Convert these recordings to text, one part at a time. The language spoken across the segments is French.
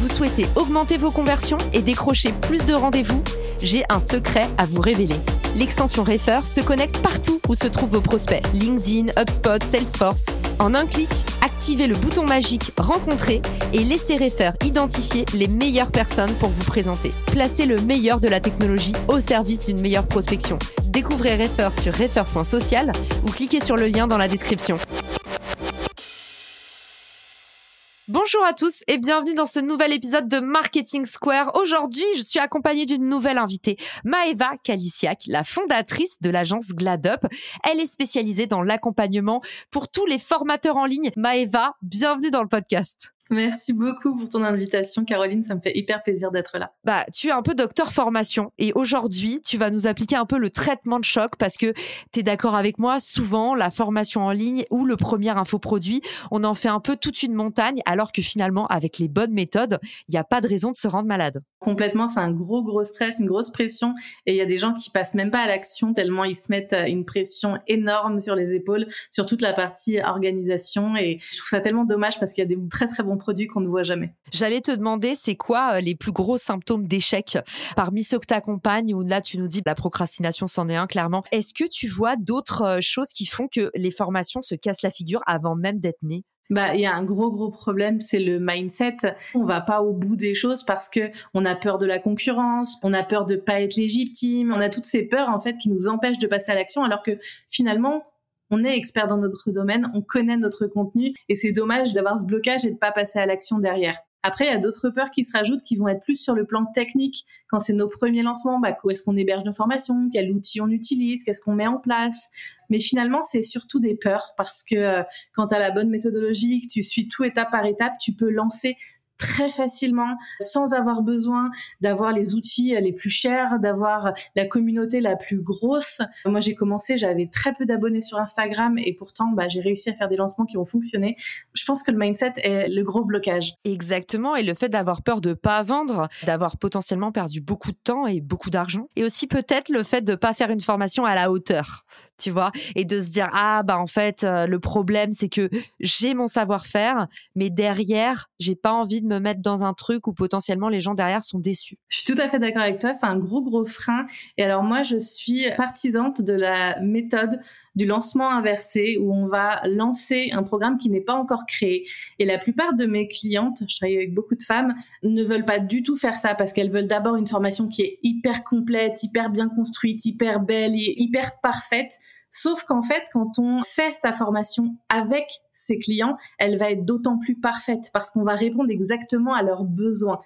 Vous souhaitez augmenter vos conversions et décrocher plus de rendez-vous J'ai un secret à vous révéler. L'extension Refer se connecte partout où se trouvent vos prospects. LinkedIn, HubSpot, Salesforce. En un clic, activez le bouton magique Rencontrer et laissez Refer identifier les meilleures personnes pour vous présenter. Placez le meilleur de la technologie au service d'une meilleure prospection. Découvrez Refer sur refer.social ou cliquez sur le lien dans la description. Bonjour à tous et bienvenue dans ce nouvel épisode de Marketing Square. Aujourd'hui, je suis accompagnée d'une nouvelle invitée, Maeva Kalisiak, la fondatrice de l'agence GladUp. Elle est spécialisée dans l'accompagnement pour tous les formateurs en ligne. Maeva, bienvenue dans le podcast. Merci beaucoup pour ton invitation, Caroline. Ça me fait hyper plaisir d'être là. Bah, tu es un peu docteur formation et aujourd'hui, tu vas nous appliquer un peu le traitement de choc parce que tu es d'accord avec moi. Souvent, la formation en ligne ou le premier infoproduit, on en fait un peu toute une montagne alors que finalement, avec les bonnes méthodes, il n'y a pas de raison de se rendre malade. Complètement, c'est un gros, gros stress, une grosse pression et il y a des gens qui passent même pas à l'action tellement ils se mettent une pression énorme sur les épaules, sur toute la partie organisation et je trouve ça tellement dommage parce qu'il y a des très, très bons produits qu'on ne voit jamais. J'allais te demander, c'est quoi euh, les plus gros symptômes d'échec parmi ceux que tu accompagnes ou là tu nous dis la procrastination c'en est un clairement. Est-ce que tu vois d'autres euh, choses qui font que les formations se cassent la figure avant même d'être nées? Bah, il y a un gros gros problème, c'est le mindset. On va pas au bout des choses parce que on a peur de la concurrence, on a peur de pas être légitime, on a toutes ces peurs en fait qui nous empêchent de passer à l'action alors que finalement on est expert dans notre domaine, on connaît notre contenu et c'est dommage d'avoir ce blocage et de pas passer à l'action derrière. Après, il y a d'autres peurs qui se rajoutent qui vont être plus sur le plan technique. Quand c'est nos premiers lancements, bah, où est-ce qu'on héberge nos formations, quel outil on utilise, qu'est-ce qu'on met en place? Mais finalement, c'est surtout des peurs parce que euh, quand tu as la bonne méthodologie, que tu suis tout étape par étape, tu peux lancer très facilement sans avoir besoin d'avoir les outils les plus chers, d'avoir la communauté la plus grosse. Moi, j'ai commencé, j'avais très peu d'abonnés sur Instagram et pourtant, bah, j'ai réussi à faire des lancements qui ont fonctionné. Je pense que le mindset est le gros blocage. Exactement. Et le fait d'avoir peur de pas vendre, d'avoir potentiellement perdu beaucoup de temps et beaucoup d'argent. Et aussi peut-être le fait de pas faire une formation à la hauteur tu vois, et de se dire ah bah en fait euh, le problème c'est que j'ai mon savoir-faire, mais derrière j'ai pas envie de me mettre dans un truc où potentiellement les gens derrière sont déçus. Je suis tout à fait d'accord avec toi, c'est un gros gros frein. Et alors moi je suis partisante de la méthode du lancement inversé où on va lancer un programme qui n'est pas encore créé. Et la plupart de mes clientes, je travaille avec beaucoup de femmes, ne veulent pas du tout faire ça parce qu'elles veulent d'abord une formation qui est hyper complète, hyper bien construite, hyper belle et hyper parfaite. Sauf qu'en fait, quand on fait sa formation avec ses clients, elle va être d'autant plus parfaite parce qu'on va répondre exactement à leurs besoins.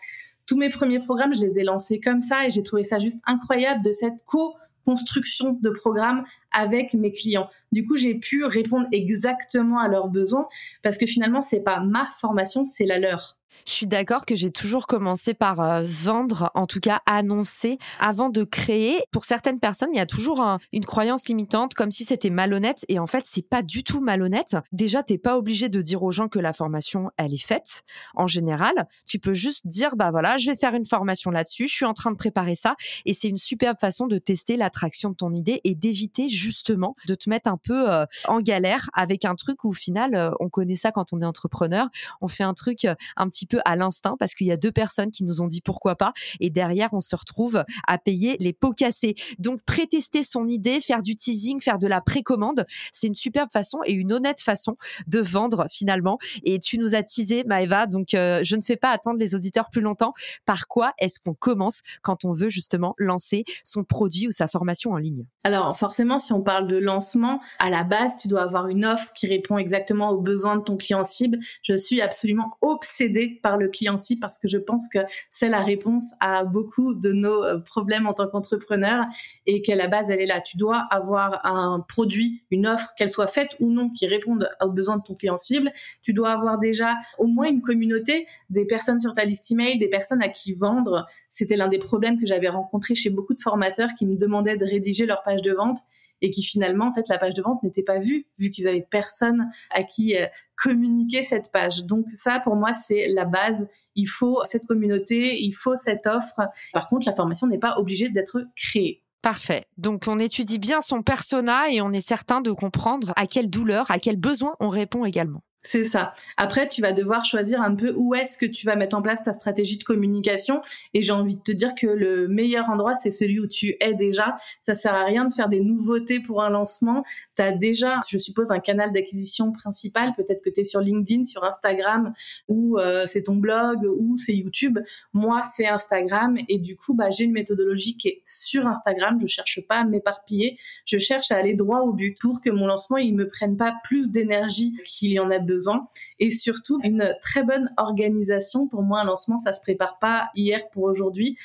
Tous mes premiers programmes, je les ai lancés comme ça et j'ai trouvé ça juste incroyable de cette co construction de programme avec mes clients. Du coup, j'ai pu répondre exactement à leurs besoins parce que finalement, c'est pas ma formation, c'est la leur. Je suis d'accord que j'ai toujours commencé par euh, vendre, en tout cas annoncer, avant de créer. Pour certaines personnes, il y a toujours une croyance limitante, comme si c'était malhonnête. Et en fait, c'est pas du tout malhonnête. Déjà, t'es pas obligé de dire aux gens que la formation, elle est faite. En général, tu peux juste dire, bah voilà, je vais faire une formation là-dessus. Je suis en train de préparer ça. Et c'est une superbe façon de tester l'attraction de ton idée et d'éviter justement de te mettre un peu euh, en galère avec un truc où au final, euh, on connaît ça quand on est entrepreneur. On fait un truc un petit peu à l'instinct parce qu'il y a deux personnes qui nous ont dit pourquoi pas et derrière on se retrouve à payer les pots cassés. Donc prétester son idée, faire du teasing, faire de la précommande, c'est une superbe façon et une honnête façon de vendre finalement. Et tu nous as teasé Maëva, donc euh, je ne fais pas attendre les auditeurs plus longtemps. Par quoi est-ce qu'on commence quand on veut justement lancer son produit ou sa formation en ligne? Alors forcément, on parle de lancement, à la base, tu dois avoir une offre qui répond exactement aux besoins de ton client cible. Je suis absolument obsédée par le client ci parce que je pense que c'est la réponse à beaucoup de nos euh, problèmes en tant qu'entrepreneur et qu'à la base elle est là. Tu dois avoir un produit, une offre, qu'elle soit faite ou non, qui réponde aux besoins de ton client cible. Tu dois avoir déjà au moins une communauté, des personnes sur ta liste email, des personnes à qui vendre. C'était l'un des problèmes que j'avais rencontré chez beaucoup de formateurs qui me demandaient de rédiger leur page de vente et qui finalement, en fait, la page de vente n'était pas vue, vu qu'ils avaient personne à qui euh, communiquer cette page. Donc ça, pour moi, c'est la base. Il faut cette communauté, il faut cette offre. Par contre, la formation n'est pas obligée d'être créée. Parfait. Donc on étudie bien son persona et on est certain de comprendre à quelle douleur, à quel besoin on répond également. C'est ça. Après, tu vas devoir choisir un peu où est-ce que tu vas mettre en place ta stratégie de communication. Et j'ai envie de te dire que le meilleur endroit, c'est celui où tu es déjà. Ça sert à rien de faire des nouveautés pour un lancement. Tu as déjà, je suppose, un canal d'acquisition principal. Peut-être que tu es sur LinkedIn, sur Instagram, ou euh, c'est ton blog, ou c'est YouTube. Moi, c'est Instagram. Et du coup, bah, j'ai une méthodologie qui est sur Instagram. Je cherche pas à m'éparpiller. Je cherche à aller droit au but pour que mon lancement, il me prenne pas plus d'énergie qu'il y en a besoin besoin et surtout une très bonne organisation. Pour moi, un lancement, ça se prépare pas hier pour aujourd'hui.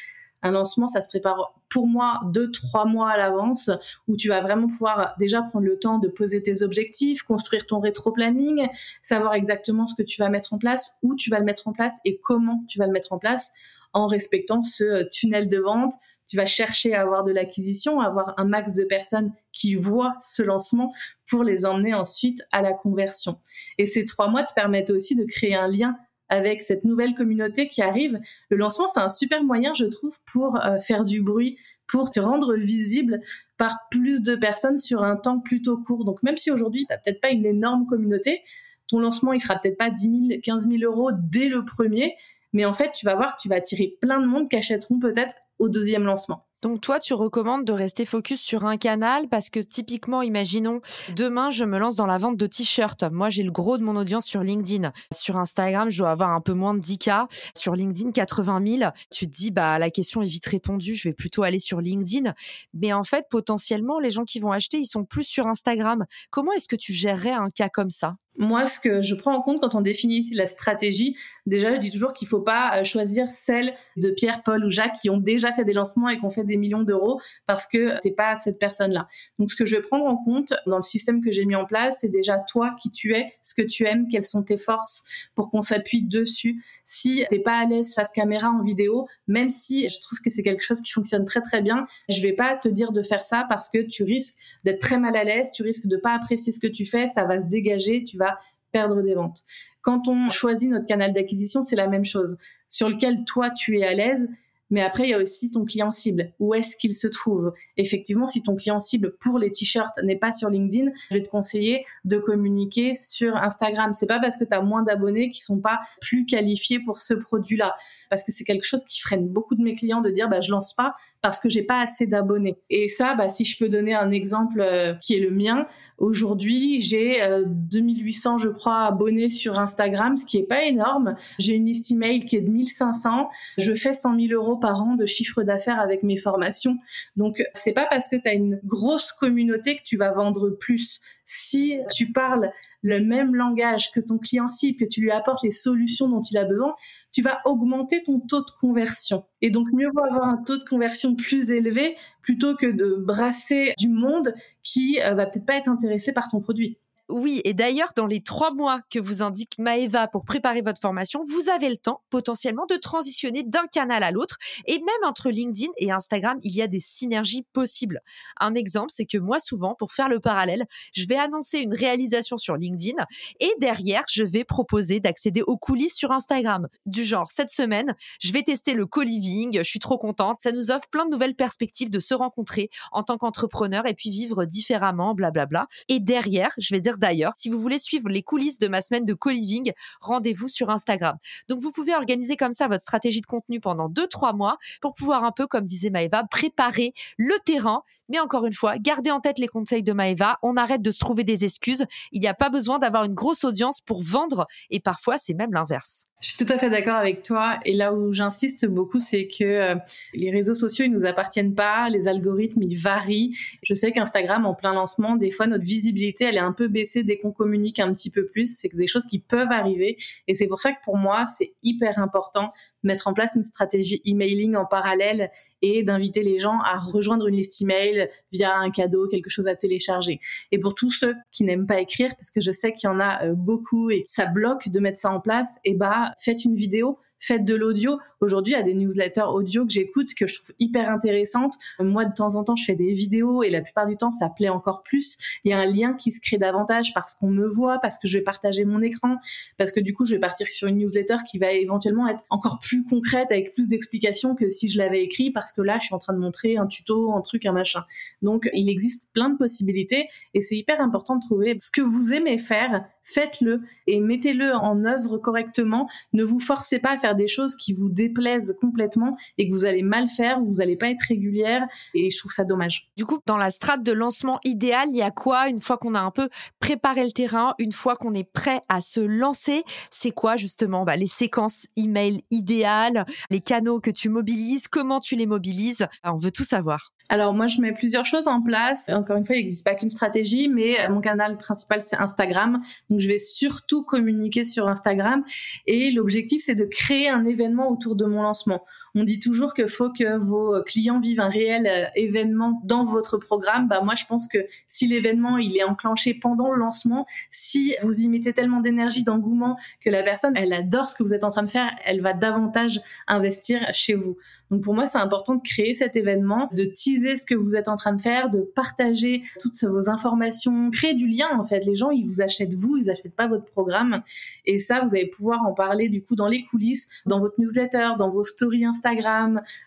Un lancement, ça se prépare pour moi deux, trois mois à l'avance où tu vas vraiment pouvoir déjà prendre le temps de poser tes objectifs, construire ton rétro-planning, savoir exactement ce que tu vas mettre en place, où tu vas le mettre en place et comment tu vas le mettre en place en respectant ce tunnel de vente, tu vas chercher à avoir de l'acquisition, avoir un max de personnes qui voient ce lancement pour les emmener ensuite à la conversion. Et ces trois mois te permettent aussi de créer un lien avec cette nouvelle communauté qui arrive. Le lancement, c'est un super moyen, je trouve, pour euh, faire du bruit, pour te rendre visible par plus de personnes sur un temps plutôt court. Donc même si aujourd'hui, tu n'as peut-être pas une énorme communauté, ton lancement, il fera peut-être pas 10 000, 15 000 euros dès le premier, mais en fait, tu vas voir que tu vas attirer plein de monde qui achèteront peut-être au deuxième lancement. Donc toi, tu recommandes de rester focus sur un canal parce que typiquement, imaginons, demain, je me lance dans la vente de t-shirts. Moi, j'ai le gros de mon audience sur LinkedIn. Sur Instagram, je dois avoir un peu moins de 10K. Sur LinkedIn, 80 000. Tu te dis, bah, la question est vite répondue. Je vais plutôt aller sur LinkedIn. Mais en fait, potentiellement, les gens qui vont acheter, ils sont plus sur Instagram. Comment est-ce que tu gérerais un cas comme ça? Moi, ce que je prends en compte quand on définit la stratégie, déjà, je dis toujours qu'il faut pas euh, choisir celle de Pierre, Paul ou Jacques qui ont déjà fait des lancements et qui ont fait des millions d'euros parce que t'es pas cette personne-là. Donc, ce que je vais prendre en compte dans le système que j'ai mis en place, c'est déjà toi qui tu es, ce que tu aimes, quelles sont tes forces pour qu'on s'appuie dessus. Si t'es pas à l'aise face caméra en vidéo, même si je trouve que c'est quelque chose qui fonctionne très très bien, je vais pas te dire de faire ça parce que tu risques d'être très mal à l'aise, tu risques de pas apprécier ce que tu fais, ça va se dégager, tu vas perdre des ventes. Quand on choisit notre canal d'acquisition, c'est la même chose, sur lequel toi tu es à l'aise mais après, il y a aussi ton client cible. Où est-ce qu'il se trouve? Effectivement, si ton client cible pour les t-shirts n'est pas sur LinkedIn, je vais te conseiller de communiquer sur Instagram. C'est pas parce que tu as moins d'abonnés qui sont pas plus qualifiés pour ce produit-là. Parce que c'est quelque chose qui freine beaucoup de mes clients de dire, bah, je lance pas parce que j'ai pas assez d'abonnés. Et ça, bah, si je peux donner un exemple euh, qui est le mien, aujourd'hui, j'ai 2800, euh, je crois, abonnés sur Instagram, ce qui est pas énorme. J'ai une liste email qui est de 1500. Je fais 100 000 euros par an de chiffre d'affaires avec mes formations. Donc, c'est pas parce que tu as une grosse communauté que tu vas vendre plus. Si tu parles le même langage que ton client cible, que tu lui apportes les solutions dont il a besoin, tu vas augmenter ton taux de conversion. Et donc, mieux vaut avoir un taux de conversion plus élevé plutôt que de brasser du monde qui euh, va peut-être pas être intéressé par ton produit. Oui, et d'ailleurs, dans les trois mois que vous indique Maeva pour préparer votre formation, vous avez le temps potentiellement de transitionner d'un canal à l'autre. Et même entre LinkedIn et Instagram, il y a des synergies possibles. Un exemple, c'est que moi, souvent, pour faire le parallèle, je vais annoncer une réalisation sur LinkedIn et derrière, je vais proposer d'accéder aux coulisses sur Instagram. Du genre, cette semaine, je vais tester le co-living, je suis trop contente, ça nous offre plein de nouvelles perspectives de se rencontrer en tant qu'entrepreneur et puis vivre différemment, blablabla. Et derrière, je vais dire d'ailleurs. Si vous voulez suivre les coulisses de ma semaine de co-living, rendez-vous sur Instagram. Donc vous pouvez organiser comme ça votre stratégie de contenu pendant 2-3 mois pour pouvoir un peu, comme disait Maëva, préparer le terrain. Mais encore une fois, gardez en tête les conseils de Maëva. On arrête de se trouver des excuses. Il n'y a pas besoin d'avoir une grosse audience pour vendre et parfois c'est même l'inverse. Je suis tout à fait d'accord avec toi. Et là où j'insiste beaucoup, c'est que euh, les réseaux sociaux, ils nous appartiennent pas. Les algorithmes, ils varient. Je sais qu'Instagram, en plein lancement, des fois, notre visibilité, elle est un peu baissée dès qu'on communique un petit peu plus. C'est des choses qui peuvent arriver. Et c'est pour ça que pour moi, c'est hyper important de mettre en place une stratégie emailing en parallèle et d'inviter les gens à rejoindre une liste email via un cadeau, quelque chose à télécharger. Et pour tous ceux qui n'aiment pas écrire, parce que je sais qu'il y en a euh, beaucoup et ça bloque de mettre ça en place, et eh bah, faites une vidéo faites de l'audio. Aujourd'hui, il y a des newsletters audio que j'écoute que je trouve hyper intéressantes. Moi, de temps en temps, je fais des vidéos et la plupart du temps, ça plaît encore plus. Il y a un lien qui se crée davantage parce qu'on me voit, parce que je vais partager mon écran, parce que du coup, je vais partir sur une newsletter qui va éventuellement être encore plus concrète avec plus d'explications que si je l'avais écrit parce que là, je suis en train de montrer un tuto, un truc, un machin. Donc, il existe plein de possibilités et c'est hyper important de trouver ce que vous aimez faire, faites-le et mettez-le en œuvre correctement. Ne vous forcez pas à faire des choses qui vous déplaisent complètement et que vous allez mal faire ou vous n'allez pas être régulière et je trouve ça dommage. Du coup, dans la strate de lancement idéal, il y a quoi une fois qu'on a un peu préparé le terrain, une fois qu'on est prêt à se lancer? C'est quoi justement bah, les séquences email idéales, les canaux que tu mobilises, comment tu les mobilises? On veut tout savoir. Alors moi, je mets plusieurs choses en place. Encore une fois, il n'existe pas qu'une stratégie, mais mon canal principal, c'est Instagram. Donc je vais surtout communiquer sur Instagram. Et l'objectif, c'est de créer un événement autour de mon lancement. On dit toujours qu'il faut que vos clients vivent un réel euh, événement dans votre programme. Bah moi, je pense que si l'événement il est enclenché pendant le lancement, si vous y mettez tellement d'énergie, d'engouement que la personne elle adore ce que vous êtes en train de faire, elle va davantage investir chez vous. Donc pour moi, c'est important de créer cet événement, de teaser ce que vous êtes en train de faire, de partager toutes vos informations, créer du lien en fait. Les gens, ils vous achètent vous, ils achètent pas votre programme. Et ça, vous allez pouvoir en parler du coup dans les coulisses, dans votre newsletter, dans vos stories Instagram,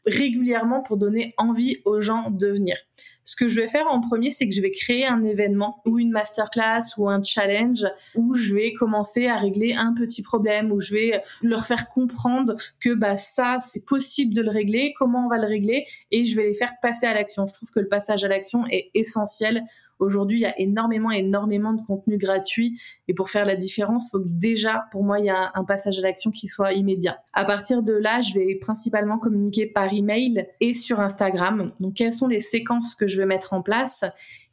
régulièrement pour donner envie aux gens de venir. Ce que je vais faire en premier, c'est que je vais créer un événement ou une masterclass ou un challenge où je vais commencer à régler un petit problème, où je vais leur faire comprendre que bah ça, c'est possible de le régler, comment on va le régler, et je vais les faire passer à l'action. Je trouve que le passage à l'action est essentiel Aujourd'hui, il y a énormément, énormément de contenu gratuit. Et pour faire la différence, il faut que déjà, pour moi, il y a un passage à l'action qui soit immédiat. À partir de là, je vais principalement communiquer par email et sur Instagram. Donc, quelles sont les séquences que je vais mettre en place?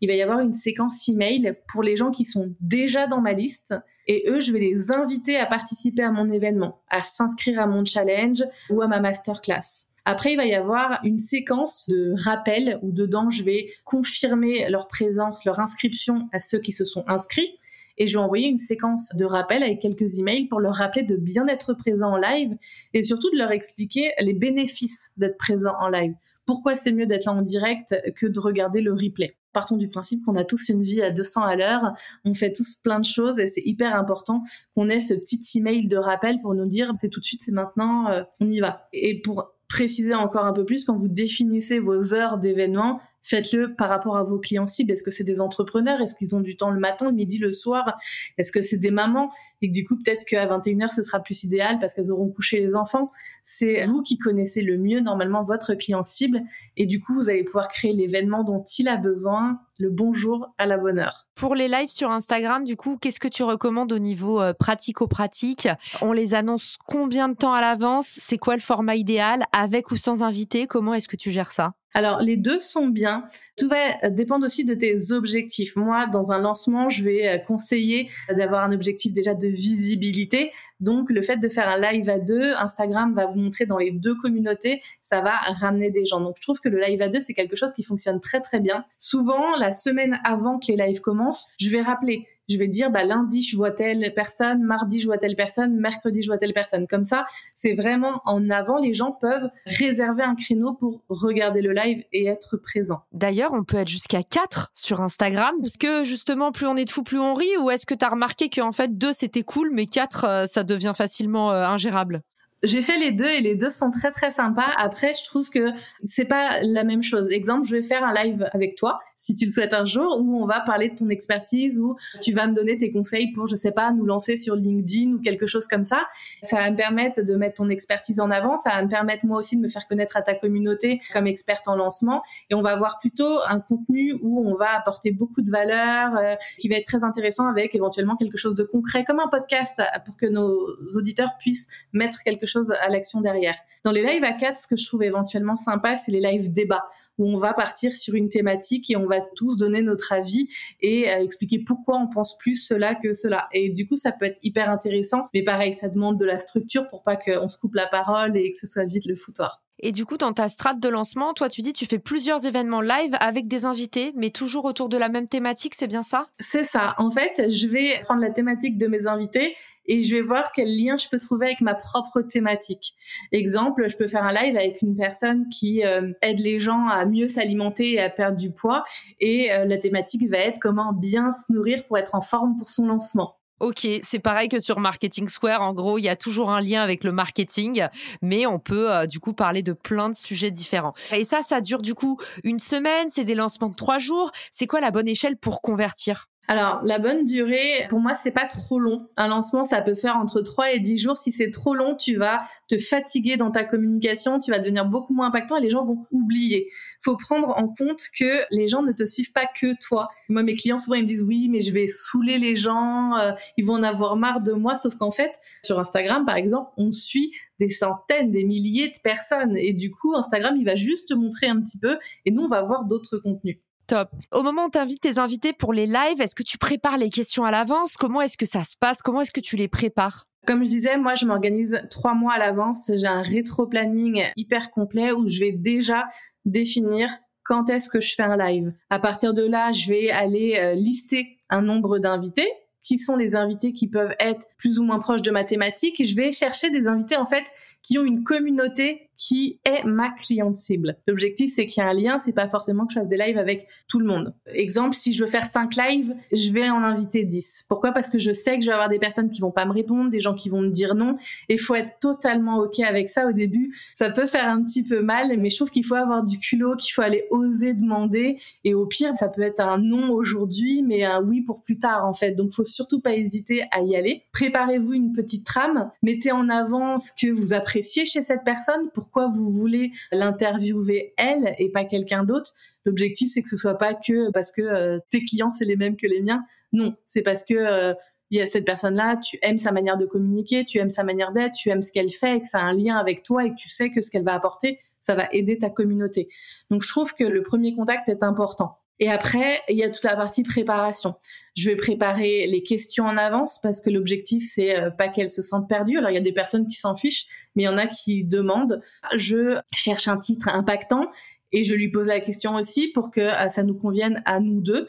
Il va y avoir une séquence email pour les gens qui sont déjà dans ma liste. Et eux, je vais les inviter à participer à mon événement, à s'inscrire à mon challenge ou à ma masterclass. Après, il va y avoir une séquence de rappel où dedans, je vais confirmer leur présence, leur inscription à ceux qui se sont inscrits. Et je vais envoyer une séquence de rappel avec quelques emails pour leur rappeler de bien être présent en live et surtout de leur expliquer les bénéfices d'être présent en live. Pourquoi c'est mieux d'être là en direct que de regarder le replay? Partons du principe qu'on a tous une vie à 200 à l'heure, on fait tous plein de choses et c'est hyper important qu'on ait ce petit email de rappel pour nous dire c'est tout de suite, c'est maintenant, euh, on y va. Et pour préciser encore un peu plus quand vous définissez vos heures d'événement, faites-le par rapport à vos clients cibles. Est-ce que c'est des entrepreneurs? Est-ce qu'ils ont du temps le matin, le midi, le soir? Est-ce que c'est des mamans? Et que du coup, peut-être qu'à 21h, ce sera plus idéal parce qu'elles auront couché les enfants. C'est vous qui connaissez le mieux, normalement, votre client cible. Et du coup, vous allez pouvoir créer l'événement dont il a besoin, le bonjour à la bonne heure. Pour les lives sur Instagram, du coup, qu'est-ce que tu recommandes au niveau euh, pratico-pratique? On les annonce combien de temps à l'avance? C'est quoi le format idéal? Avec ou sans invité? Comment est-ce que tu gères ça? Alors, les deux sont bien. Tout va dépendre aussi de tes objectifs. Moi, dans un lancement, je vais euh, conseiller d'avoir un objectif déjà de visibilité. Donc, le fait de faire un live à deux, Instagram va vous montrer dans les deux communautés, ça va ramener des gens. Donc, je trouve que le live à deux, c'est quelque chose qui fonctionne très, très bien. Souvent, la semaine avant que les lives commencent, je vais rappeler je vais dire bah lundi je vois telle personne, mardi je vois telle personne, mercredi je vois telle personne. Comme ça, c'est vraiment en avant, les gens peuvent réserver un créneau pour regarder le live et être présent. D'ailleurs, on peut être jusqu'à 4 sur Instagram. Est-ce que justement plus on est de fou, plus on rit? Ou est-ce que tu as remarqué qu'en fait 2 c'était cool mais 4 euh, ça devient facilement euh, ingérable? J'ai fait les deux et les deux sont très très sympas. Après, je trouve que c'est pas la même chose. Exemple, je vais faire un live avec toi, si tu le souhaites un jour, où on va parler de ton expertise, où tu vas me donner tes conseils pour, je sais pas, nous lancer sur LinkedIn ou quelque chose comme ça. Ça va me permettre de mettre ton expertise en avant. Ça va me permettre moi aussi de me faire connaître à ta communauté comme experte en lancement. Et on va avoir plutôt un contenu où on va apporter beaucoup de valeur, euh, qui va être très intéressant avec éventuellement quelque chose de concret, comme un podcast, pour que nos auditeurs puissent mettre quelque chose à l'action derrière. Dans les lives à 4, ce que je trouve éventuellement sympa, c'est les lives débats où on va partir sur une thématique et on va tous donner notre avis et euh, expliquer pourquoi on pense plus cela que cela. Et du coup, ça peut être hyper intéressant, mais pareil, ça demande de la structure pour pas qu'on se coupe la parole et que ce soit vite le foutoir. Et du coup, dans ta strate de lancement, toi, tu dis tu fais plusieurs événements live avec des invités, mais toujours autour de la même thématique, c'est bien ça? C'est ça. En fait, je vais prendre la thématique de mes invités et je vais voir quel lien je peux trouver avec ma propre thématique. Exemple, je peux faire un live avec une personne qui euh, aide les gens à mieux s'alimenter et à perdre du poids et euh, la thématique va être comment bien se nourrir pour être en forme pour son lancement. Ok, c'est pareil que sur Marketing Square. En gros, il y a toujours un lien avec le marketing, mais on peut euh, du coup parler de plein de sujets différents. Et ça, ça dure du coup une semaine, c'est des lancements de trois jours. C'est quoi la bonne échelle pour convertir? Alors, la bonne durée, pour moi, c'est pas trop long. Un lancement, ça peut se faire entre 3 et 10 jours. Si c'est trop long, tu vas te fatiguer dans ta communication, tu vas devenir beaucoup moins impactant et les gens vont oublier. Faut prendre en compte que les gens ne te suivent pas que toi. Moi, mes clients, souvent, ils me disent oui, mais je vais saouler les gens, euh, ils vont en avoir marre de moi. Sauf qu'en fait, sur Instagram, par exemple, on suit des centaines, des milliers de personnes. Et du coup, Instagram, il va juste te montrer un petit peu et nous, on va voir d'autres contenus. Top. Au moment où tu tes invités pour les lives, est-ce que tu prépares les questions à l'avance? Comment est-ce que ça se passe? Comment est-ce que tu les prépares? Comme je disais, moi, je m'organise trois mois à l'avance. J'ai un rétro-planning hyper complet où je vais déjà définir quand est-ce que je fais un live. À partir de là, je vais aller euh, lister un nombre d'invités qui sont les invités qui peuvent être plus ou moins proches de ma thématique. Je vais chercher des invités en fait qui ont une communauté qui est ma cliente cible. L'objectif, c'est qu'il y ait un lien, c'est pas forcément que je fasse des lives avec tout le monde. Exemple, si je veux faire 5 lives, je vais en inviter 10. Pourquoi? Parce que je sais que je vais avoir des personnes qui vont pas me répondre, des gens qui vont me dire non, et faut être totalement OK avec ça au début. Ça peut faire un petit peu mal, mais je trouve qu'il faut avoir du culot, qu'il faut aller oser demander, et au pire, ça peut être un non aujourd'hui, mais un oui pour plus tard, en fait. Donc, faut surtout pas hésiter à y aller. Préparez-vous une petite trame, mettez en avant ce que vous appréciez chez cette personne pour pourquoi vous voulez l'interviewer elle et pas quelqu'un d'autre. L'objectif, c'est que ce soit pas que parce que euh, tes clients, c'est les mêmes que les miens. Non, c'est parce que euh, y a cette personne-là, tu aimes sa manière de communiquer, tu aimes sa manière d'être, tu aimes ce qu'elle fait, et que ça a un lien avec toi et que tu sais que ce qu'elle va apporter, ça va aider ta communauté. Donc je trouve que le premier contact est important. Et après, il y a toute la partie préparation. Je vais préparer les questions en avance parce que l'objectif, c'est euh, pas qu'elles se sentent perdues. Alors, il y a des personnes qui s'en fichent, mais il y en a qui demandent. Je cherche un titre impactant et je lui pose la question aussi pour que euh, ça nous convienne à nous deux.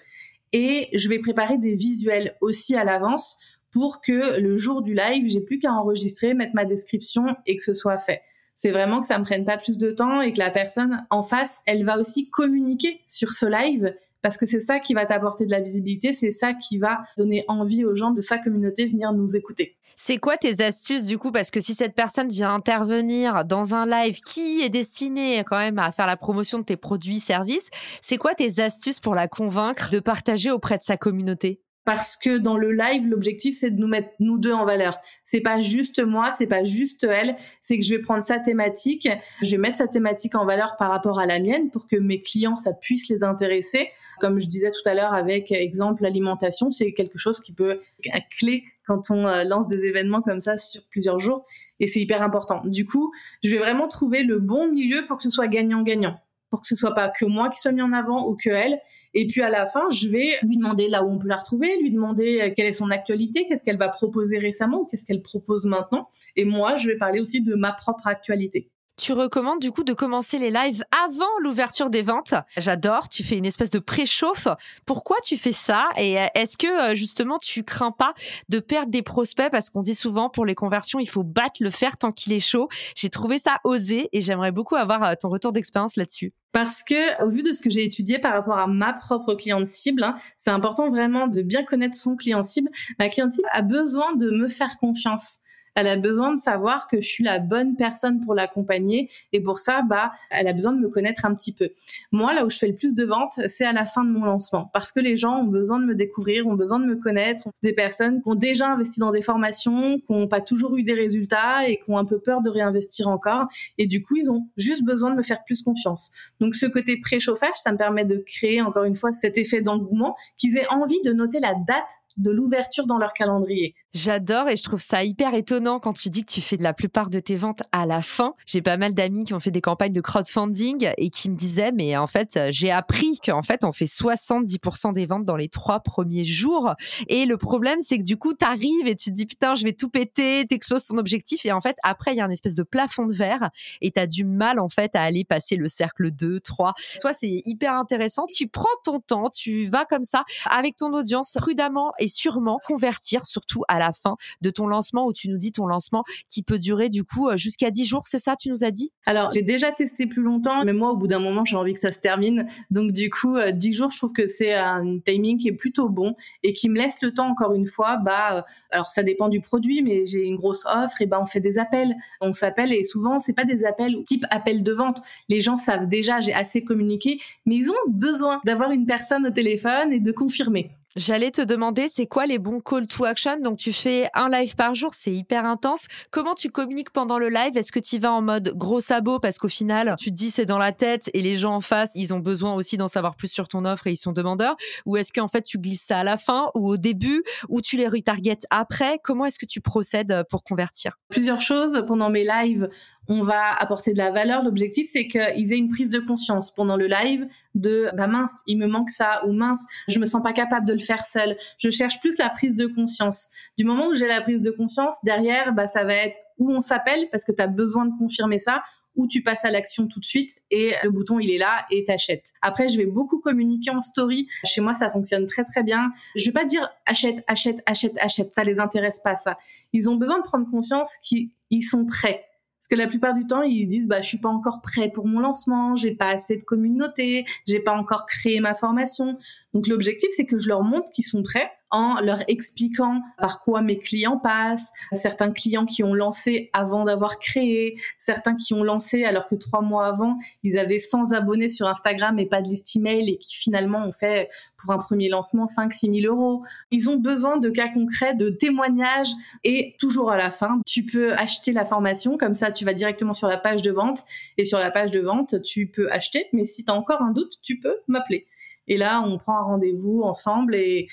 Et je vais préparer des visuels aussi à l'avance pour que le jour du live, j'ai plus qu'à enregistrer, mettre ma description et que ce soit fait c'est vraiment que ça me prenne pas plus de temps et que la personne en face, elle va aussi communiquer sur ce live parce que c'est ça qui va t'apporter de la visibilité, c'est ça qui va donner envie aux gens de sa communauté venir nous écouter. C'est quoi tes astuces du coup? Parce que si cette personne vient intervenir dans un live qui est destiné quand même à faire la promotion de tes produits, services, c'est quoi tes astuces pour la convaincre de partager auprès de sa communauté? Parce que dans le live, l'objectif c'est de nous mettre nous deux en valeur. C'est pas juste moi, c'est pas juste elle, c'est que je vais prendre sa thématique, je vais mettre sa thématique en valeur par rapport à la mienne pour que mes clients ça puisse les intéresser. Comme je disais tout à l'heure avec exemple l'alimentation, c'est quelque chose qui peut être clé quand on euh, lance des événements comme ça sur plusieurs jours et c'est hyper important. Du coup, je vais vraiment trouver le bon milieu pour que ce soit gagnant-gagnant pour que ce soit pas que moi qui soit mis en avant ou que elle. Et puis à la fin, je vais lui demander là où on peut la retrouver, lui demander euh, quelle est son actualité, qu'est-ce qu'elle va proposer récemment ou qu'est-ce qu'elle propose maintenant. Et moi, je vais parler aussi de ma propre actualité. Tu recommandes du coup de commencer les lives avant l'ouverture des ventes? J'adore, tu fais une espèce de préchauffe. Pourquoi tu fais ça? Et euh, est-ce que euh, justement tu crains pas de perdre des prospects? Parce qu'on dit souvent pour les conversions, il faut battre le fer tant qu'il est chaud. J'ai trouvé ça osé et j'aimerais beaucoup avoir euh, ton retour d'expérience là-dessus. Parce que, au vu de ce que j'ai étudié par rapport à ma propre cliente cible, hein, c'est important vraiment de bien connaître son client cible. Ma cliente cible a besoin de me faire confiance elle a besoin de savoir que je suis la bonne personne pour l'accompagner et pour ça, bah, elle a besoin de me connaître un petit peu. Moi, là où je fais le plus de ventes, c'est à la fin de mon lancement parce que les gens ont besoin de me découvrir, ont besoin de me connaître, des personnes qui ont déjà investi dans des formations, qui n'ont pas toujours eu des résultats et qui ont un peu peur de réinvestir encore et du coup, ils ont juste besoin de me faire plus confiance. Donc ce côté préchauffage, ça me permet de créer encore une fois cet effet d'engouement qu'ils aient envie de noter la date de l'ouverture dans leur calendrier. J'adore et je trouve ça hyper étonnant quand tu dis que tu fais de la plupart de tes ventes à la fin. J'ai pas mal d'amis qui ont fait des campagnes de crowdfunding et qui me disaient, mais en fait, j'ai appris qu'en fait, on fait 70% des ventes dans les trois premiers jours. Et le problème, c'est que du coup, tu arrives et tu te dis, putain, je vais tout péter, t'exploses ton objectif. Et en fait, après, il y a une espèce de plafond de verre et tu as du mal, en fait, à aller passer le cercle 2, 3. Toi, c'est hyper intéressant. Tu prends ton temps, tu vas comme ça avec ton audience prudemment et sûrement convertir, surtout à la fin de ton lancement où tu nous dis ton lancement qui peut durer du coup euh, jusqu'à 10 jours, c'est ça, tu nous as dit? Alors, j'ai déjà testé plus longtemps, mais moi, au bout d'un moment, j'ai envie que ça se termine. Donc, du coup, 10 euh, jours, je trouve que c'est un timing qui est plutôt bon et qui me laisse le temps, encore une fois, bah, euh, alors ça dépend du produit, mais j'ai une grosse offre, et ben on fait des appels. On s'appelle et souvent, c'est pas des appels type appel de vente. Les gens savent déjà, j'ai assez communiqué, mais ils ont besoin d'avoir une personne au téléphone et de confirmer. J'allais te demander, c'est quoi les bons call to action? Donc, tu fais un live par jour, c'est hyper intense. Comment tu communiques pendant le live? Est-ce que tu vas en mode gros sabot parce qu'au final, tu te dis c'est dans la tête et les gens en face, ils ont besoin aussi d'en savoir plus sur ton offre et ils sont demandeurs. Ou est-ce qu'en fait, tu glisses ça à la fin ou au début ou tu les retargetes après? Comment est-ce que tu procèdes pour convertir? Plusieurs choses pendant mes lives on va apporter de la valeur. L'objectif, c'est qu'ils aient une prise de conscience pendant le live de bah mince, il me manque ça ou mince, je me sens pas capable de le faire seul. Je cherche plus la prise de conscience. Du moment où j'ai la prise de conscience, derrière, bah ça va être où on s'appelle parce que tu as besoin de confirmer ça ou tu passes à l'action tout de suite et le bouton il est là et t'achètes. Après je vais beaucoup communiquer en story. Chez moi ça fonctionne très très bien. Je vais pas dire achète achète achète achète, ça les intéresse pas ça. Ils ont besoin de prendre conscience qu'ils sont prêts parce que la plupart du temps, ils se disent, bah, je suis pas encore prêt pour mon lancement, j'ai pas assez de communauté, j'ai pas encore créé ma formation. Donc, l'objectif, c'est que je leur montre qu'ils sont prêts en leur expliquant par quoi mes clients passent, certains clients qui ont lancé avant d'avoir créé, certains qui ont lancé alors que trois mois avant, ils avaient 100 abonnés sur Instagram et pas de liste email et qui finalement ont fait pour un premier lancement 5 6 000 euros. Ils ont besoin de cas concrets, de témoignages et toujours à la fin, tu peux acheter la formation, comme ça tu vas directement sur la page de vente et sur la page de vente, tu peux acheter, mais si tu as encore un doute, tu peux m'appeler. Et là, on prend un rendez-vous ensemble et,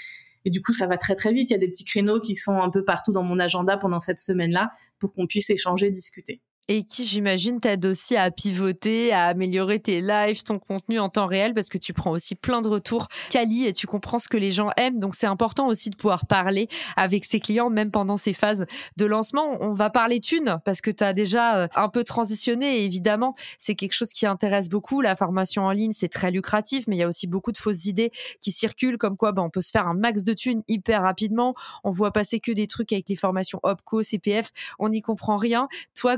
et du coup, ça va très très vite. Il y a des petits créneaux qui sont un peu partout dans mon agenda pendant cette semaine-là pour qu'on puisse échanger, discuter et qui, j'imagine, t'aide aussi à pivoter, à améliorer tes lives, ton contenu en temps réel, parce que tu prends aussi plein de retours quali et tu comprends ce que les gens aiment. Donc, c'est important aussi de pouvoir parler avec ses clients, même pendant ces phases de lancement. On va parler thunes, parce que tu as déjà euh, un peu transitionné. Évidemment, c'est quelque chose qui intéresse beaucoup. La formation en ligne, c'est très lucratif, mais il y a aussi beaucoup de fausses idées qui circulent, comme quoi ben, on peut se faire un max de thunes hyper rapidement. On voit passer que des trucs avec les formations OPCO, CPF. On n'y comprend rien. Toi,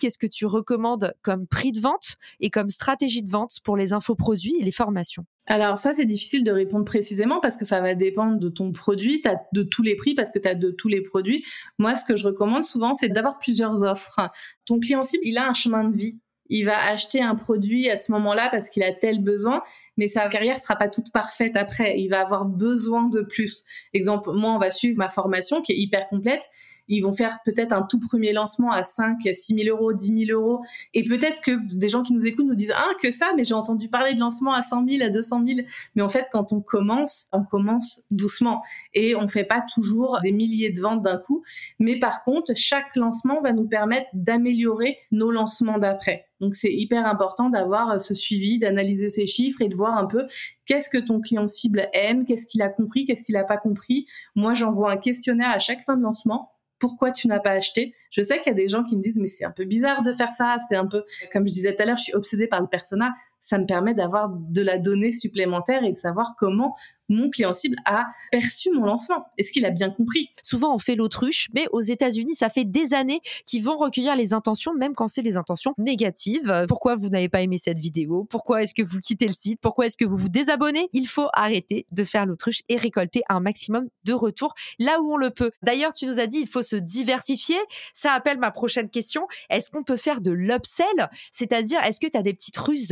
qu'est-ce que tu recommandes comme prix de vente et comme stratégie de vente pour les infoproduits et les formations? Alors ça, c'est difficile de répondre précisément parce que ça va dépendre de ton produit, as de tous les prix parce que tu as de tous les produits. Moi, ce que je recommande souvent, c'est d'avoir plusieurs offres. Ton client cible, il a un chemin de vie il va acheter un produit à ce moment-là parce qu'il a tel besoin, mais sa carrière sera pas toute parfaite après. Il va avoir besoin de plus. Exemple, moi, on va suivre ma formation qui est hyper complète. Ils vont faire peut-être un tout premier lancement à 5, 6 000 euros, 10 000 euros. Et peut-être que des gens qui nous écoutent nous disent, ah, que ça, mais j'ai entendu parler de lancement à 100 000, à 200 000. Mais en fait, quand on commence, on commence doucement. Et on fait pas toujours des milliers de ventes d'un coup. Mais par contre, chaque lancement va nous permettre d'améliorer nos lancements d'après. Donc c'est hyper important d'avoir ce suivi, d'analyser ces chiffres et de voir un peu qu'est-ce que ton client cible aime, qu'est-ce qu'il a compris, qu'est-ce qu'il n'a pas compris. Moi, j'envoie un questionnaire à chaque fin de lancement. Pourquoi tu n'as pas acheté Je sais qu'il y a des gens qui me disent mais c'est un peu bizarre de faire ça, c'est un peu comme je disais tout à l'heure, je suis obsédée par le persona. Ça me permet d'avoir de la donnée supplémentaire et de savoir comment mon client cible a perçu mon lancement Est-ce qu'il a bien compris? Souvent, on fait l'autruche, mais aux États-Unis, ça fait des années qu'ils vont recueillir les intentions, même quand c'est des intentions négatives. Pourquoi vous n'avez pas aimé cette vidéo? Pourquoi est-ce que vous quittez le site? Pourquoi est-ce que vous vous désabonnez? Il faut arrêter de faire l'autruche et récolter un maximum de retours là où on le peut. D'ailleurs, tu nous as dit il faut se diversifier. Ça appelle ma prochaine question. Est-ce qu'on peut faire de l'upsell? C'est-à-dire, est-ce que tu as des petites ruses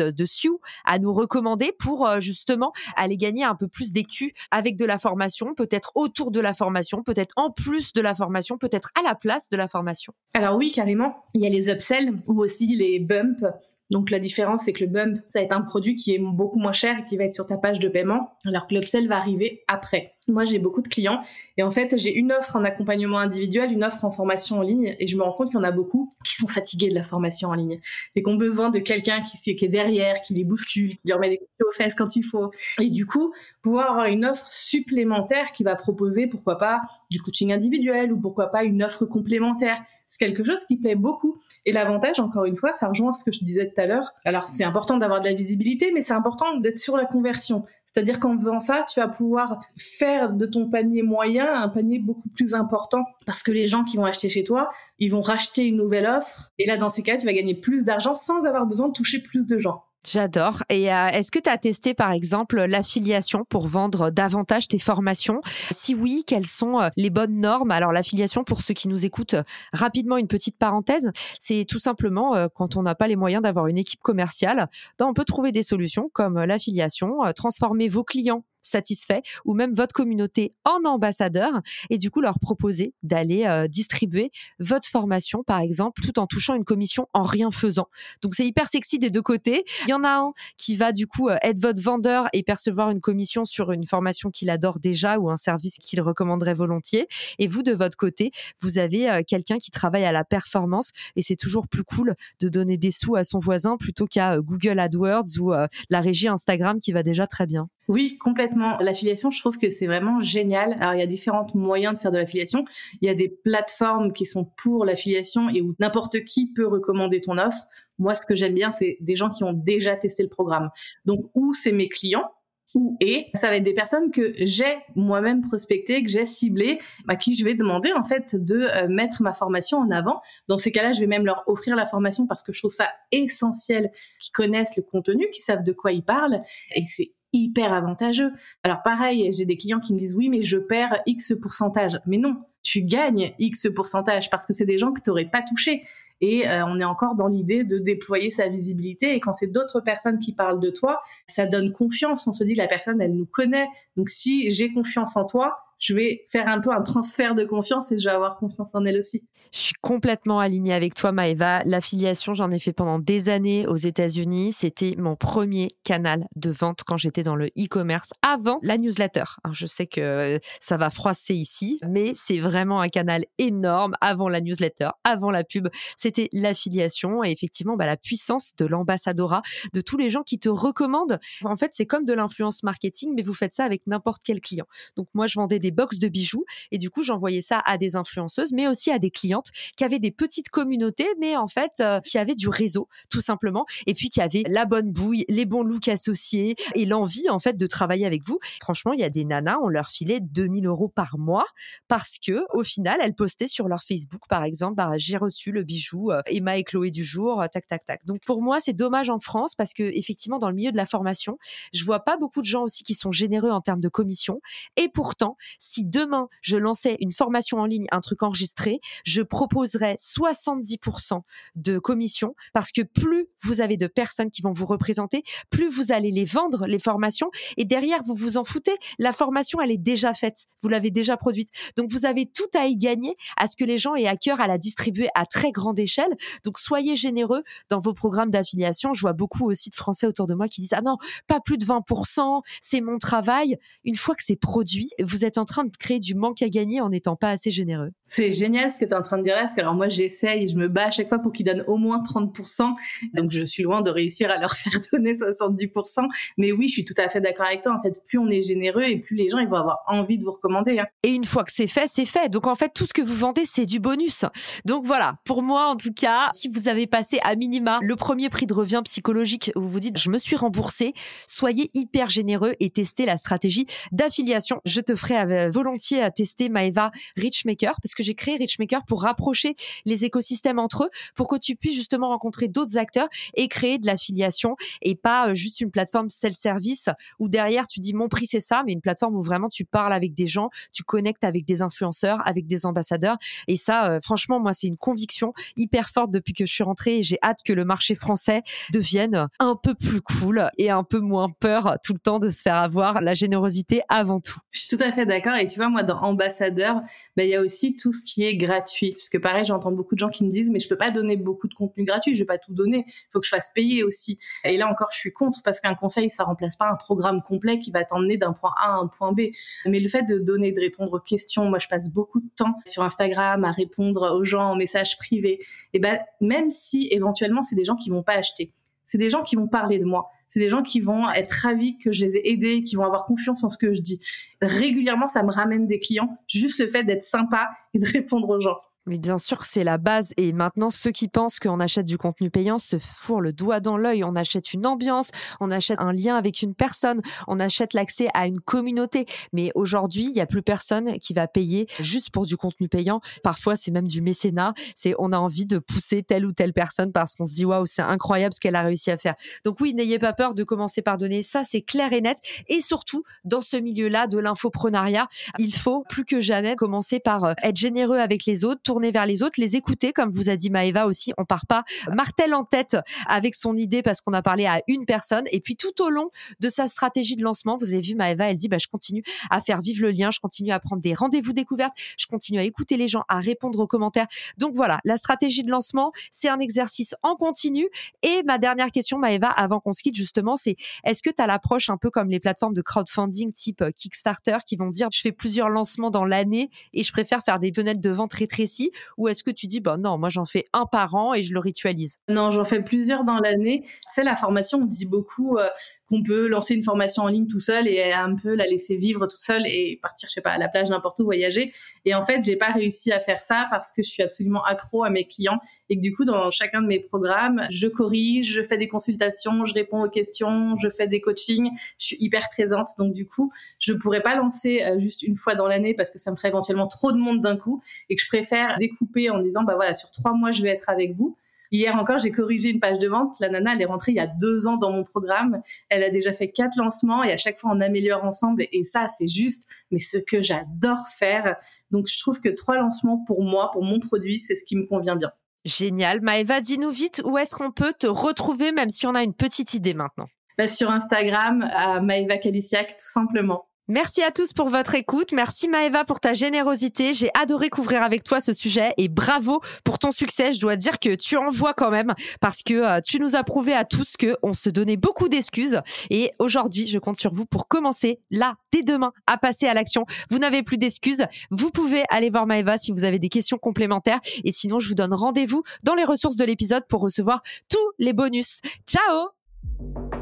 à nous recommander pour euh, justement aller gagner un peu plus des avec de la formation, peut-être autour de la formation, peut-être en plus de la formation, peut-être à la place de la formation Alors oui, carrément. Il y a les upsells ou aussi les bumps. Donc la différence, c'est que le bump, ça va être un produit qui est beaucoup moins cher et qui va être sur ta page de paiement, alors que l'upsell va arriver après. Moi, j'ai beaucoup de clients et en fait, j'ai une offre en accompagnement individuel, une offre en formation en ligne et je me rends compte qu'il y en a beaucoup qui sont fatigués de la formation en ligne et qui ont besoin de quelqu'un qui, est derrière, qui les bouscule, qui leur met des coups aux fesses quand il faut. Et du coup, pouvoir avoir une offre supplémentaire qui va proposer, pourquoi pas, du coaching individuel ou pourquoi pas une offre complémentaire. C'est quelque chose qui plaît beaucoup. Et l'avantage, encore une fois, ça rejoint ce que je disais tout à l'heure. Alors, c'est important d'avoir de la visibilité, mais c'est important d'être sur la conversion. C'est-à-dire qu'en faisant ça, tu vas pouvoir faire de ton panier moyen un panier beaucoup plus important parce que les gens qui vont acheter chez toi, ils vont racheter une nouvelle offre et là, dans ces cas, tu vas gagner plus d'argent sans avoir besoin de toucher plus de gens. J'adore. Et euh, est-ce que tu as testé par exemple l'affiliation pour vendre davantage tes formations? Si oui, quelles sont euh, les bonnes normes? Alors l'affiliation, pour ceux qui nous écoutent, euh, rapidement une petite parenthèse, c'est tout simplement quand on n'a pas les moyens d'avoir une équipe commerciale, ben, on peut trouver des solutions comme l'affiliation, transformer vos clients satisfaits ou même votre communauté en ambassadeur et du coup leur proposer d'aller euh, distribuer votre formation par exemple tout en touchant une commission en rien faisant. Donc c'est hyper sexy des deux côtés. Il y en a un qui va du coup euh, être votre vendeur et percevoir une commission sur une formation qu'il adore déjà ou un service qu'il recommanderait volontiers et vous de votre côté, vous avez euh, quelqu'un qui travaille à la performance et c'est toujours plus cool de donner des sous à son voisin plutôt qu'à Google AdWords ou la régie Instagram qui va déjà très bien. Oui, complètement. L'affiliation, je trouve que c'est vraiment génial. Alors, il y a différents moyens de faire de l'affiliation. Il y a des plateformes qui sont pour l'affiliation et où n'importe qui peut recommander ton offre. Moi, ce que j'aime bien, c'est des gens qui ont déjà testé le programme. Donc, où c'est mes clients, ou et ça va être des personnes que j'ai moi-même prospectées, que j'ai ciblées, à qui je vais demander en fait de euh, mettre ma formation en avant. Dans ces cas-là, je vais même leur offrir la formation parce que je trouve ça essentiel qu'ils connaissent le contenu, qu'ils savent de quoi ils parlent. Et c'est hyper avantageux. Alors pareil, j'ai des clients qui me disent oui, mais je perds X pourcentage. Mais non, tu gagnes X pourcentage parce que c'est des gens que tu n'aurais pas touchés. Et euh, on est encore dans l'idée de déployer sa visibilité. Et quand c'est d'autres personnes qui parlent de toi, ça donne confiance. On se dit la personne, elle nous connaît. Donc si j'ai confiance en toi, je vais faire un peu un transfert de confiance et je vais avoir confiance en elle aussi. Je suis complètement alignée avec toi, Maëva. L'affiliation, j'en ai fait pendant des années aux États-Unis. C'était mon premier canal de vente quand j'étais dans le e-commerce avant la newsletter. je sais que ça va froisser ici, mais c'est vraiment un canal énorme avant la newsletter, avant la pub. C'était l'affiliation et effectivement bah, la puissance de l'ambassadorat, de tous les gens qui te recommandent. En fait, c'est comme de l'influence marketing, mais vous faites ça avec n'importe quel client. Donc moi, je vendais des box de bijoux et du coup, j'envoyais ça à des influenceuses, mais aussi à des clients qui avaient des petites communautés, mais en fait, euh, qui avaient du réseau, tout simplement, et puis qui avaient la bonne bouille, les bons looks associés et l'envie, en fait, de travailler avec vous. Franchement, il y a des nanas, on leur filait 2000 euros par mois parce que, au final, elles postaient sur leur Facebook, par exemple, bah, j'ai reçu le bijou euh, Emma et Chloé du jour, euh, tac, tac, tac. Donc, pour moi, c'est dommage en France parce que, effectivement, dans le milieu de la formation, je vois pas beaucoup de gens aussi qui sont généreux en termes de commission. Et pourtant, si demain, je lançais une formation en ligne, un truc enregistré, je proposerais 70% de commission parce que plus vous avez de personnes qui vont vous représenter, plus vous allez les vendre, les formations, et derrière, vous vous en foutez. La formation, elle est déjà faite. Vous l'avez déjà produite. Donc, vous avez tout à y gagner à ce que les gens aient à cœur à la distribuer à très grande échelle. Donc, soyez généreux dans vos programmes d'affiliation. Je vois beaucoup aussi de Français autour de moi qui disent, ah non, pas plus de 20%, c'est mon travail. Une fois que c'est produit, vous êtes en train de créer du manque à gagner en n'étant pas assez généreux. C'est génial ce que tu es en train de dire parce que alors moi j'essaye, je me bats à chaque fois pour qu'ils donnent au moins 30%, donc je suis loin de réussir à leur faire donner 70%, mais oui, je suis tout à fait d'accord avec toi, en fait, plus on est généreux et plus les gens ils vont avoir envie de vous recommander. Hein. Et une fois que c'est fait, c'est fait, donc en fait tout ce que vous vendez c'est du bonus. Donc voilà, pour moi en tout cas, si vous avez passé à minima le premier prix de revient psychologique, vous vous dites je me suis remboursé, soyez hyper généreux et testez la stratégie d'affiliation. Je te ferai euh, volontiers à tester Maeva Richmaker parce que j'ai créé Richmaker pour rapprocher les écosystèmes entre eux pour que tu puisses justement rencontrer d'autres acteurs et créer de l'affiliation et pas euh, juste une plateforme self-service où derrière tu dis mon prix c'est ça, mais une plateforme où vraiment tu parles avec des gens, tu connectes avec des influenceurs, avec des ambassadeurs. Et ça, euh, franchement, moi, c'est une conviction hyper forte depuis que je suis rentrée et j'ai hâte que le marché français devienne un peu plus cool et un peu moins peur tout le temps de se faire avoir la générosité avant tout. Je suis tout à fait d'accord d'accord. Et tu vois, moi, dans ambassadeur, ben, il y a aussi tout ce qui est gratuit. Parce que pareil, j'entends beaucoup de gens qui me disent, mais je peux pas donner beaucoup de contenu gratuit, je vais pas tout donner. Il faut que je fasse payer aussi. Et là encore, je suis contre parce qu'un conseil, ça remplace pas un programme complet qui va t'emmener d'un point A à un point B. Mais le fait de donner, de répondre aux questions, moi, je passe beaucoup de temps sur Instagram à répondre aux gens en message privé. Et ben, même si éventuellement, c'est des gens qui vont pas acheter. C'est des gens qui vont parler de moi c'est des gens qui vont être ravis que je les ai aidés, qui vont avoir confiance en ce que je dis. Régulièrement, ça me ramène des clients, juste le fait d'être sympa et de répondre aux gens. Mais bien sûr, c'est la base. Et maintenant, ceux qui pensent qu'on achète du contenu payant se fourrent le doigt dans l'œil. On achète une ambiance, on achète un lien avec une personne, on achète l'accès à une communauté. Mais aujourd'hui, il n'y a plus personne qui va payer juste pour du contenu payant. Parfois, c'est même du mécénat. C'est on a envie de pousser telle ou telle personne parce qu'on se dit waouh, c'est incroyable ce qu'elle a réussi à faire. Donc oui, n'ayez pas peur de commencer par donner. Ça, c'est clair et net. Et surtout, dans ce milieu-là de l'infoprenariat, il faut plus que jamais commencer par euh, être généreux avec les autres tourner vers les autres, les écouter, comme vous a dit Maëva aussi. On part pas martel en tête avec son idée parce qu'on a parlé à une personne. Et puis tout au long de sa stratégie de lancement, vous avez vu Maëva, elle dit bah, je continue à faire vivre le lien, je continue à prendre des rendez-vous découvertes, je continue à écouter les gens, à répondre aux commentaires. Donc voilà, la stratégie de lancement, c'est un exercice en continu. Et ma dernière question, Maëva, avant qu'on se quitte justement, c'est est-ce que tu as l'approche un peu comme les plateformes de crowdfunding type euh, Kickstarter qui vont dire je fais plusieurs lancements dans l'année et je préfère faire des fenêtres de vente rétrécies ou est-ce que tu dis, bah non, moi j'en fais un par an et je le ritualise? Non, j'en fais plusieurs dans l'année. C'est la formation, on dit beaucoup euh, qu'on peut lancer une formation en ligne tout seul et un peu la laisser vivre tout seul et partir, je sais pas, à la plage, n'importe où, voyager. Et en fait, j'ai pas réussi à faire ça parce que je suis absolument accro à mes clients et que du coup, dans chacun de mes programmes, je corrige, je fais des consultations, je réponds aux questions, je fais des coachings, je suis hyper présente. Donc du coup, je pourrais pas lancer euh, juste une fois dans l'année parce que ça me ferait éventuellement trop de monde d'un coup et que je préfère découper en disant, bah voilà, sur trois mois, je vais être avec vous. Hier encore, j'ai corrigé une page de vente. La nana, elle est rentrée il y a deux ans dans mon programme. Elle a déjà fait quatre lancements et à chaque fois, on améliore ensemble. Et ça, c'est juste, mais ce que j'adore faire. Donc, je trouve que trois lancements pour moi, pour mon produit, c'est ce qui me convient bien. Génial. Maëva, dis-nous vite où est-ce qu'on peut te retrouver, même si on a une petite idée maintenant? Bah, sur Instagram, à Maëva Kalisiak, tout simplement. Merci à tous pour votre écoute. Merci Maëva pour ta générosité. J'ai adoré couvrir avec toi ce sujet et bravo pour ton succès. Je dois dire que tu en vois quand même parce que euh, tu nous as prouvé à tous que on se donnait beaucoup d'excuses et aujourd'hui, je compte sur vous pour commencer là dès demain à passer à l'action. Vous n'avez plus d'excuses. Vous pouvez aller voir Maëva si vous avez des questions complémentaires et sinon, je vous donne rendez-vous dans les ressources de l'épisode pour recevoir tous les bonus. Ciao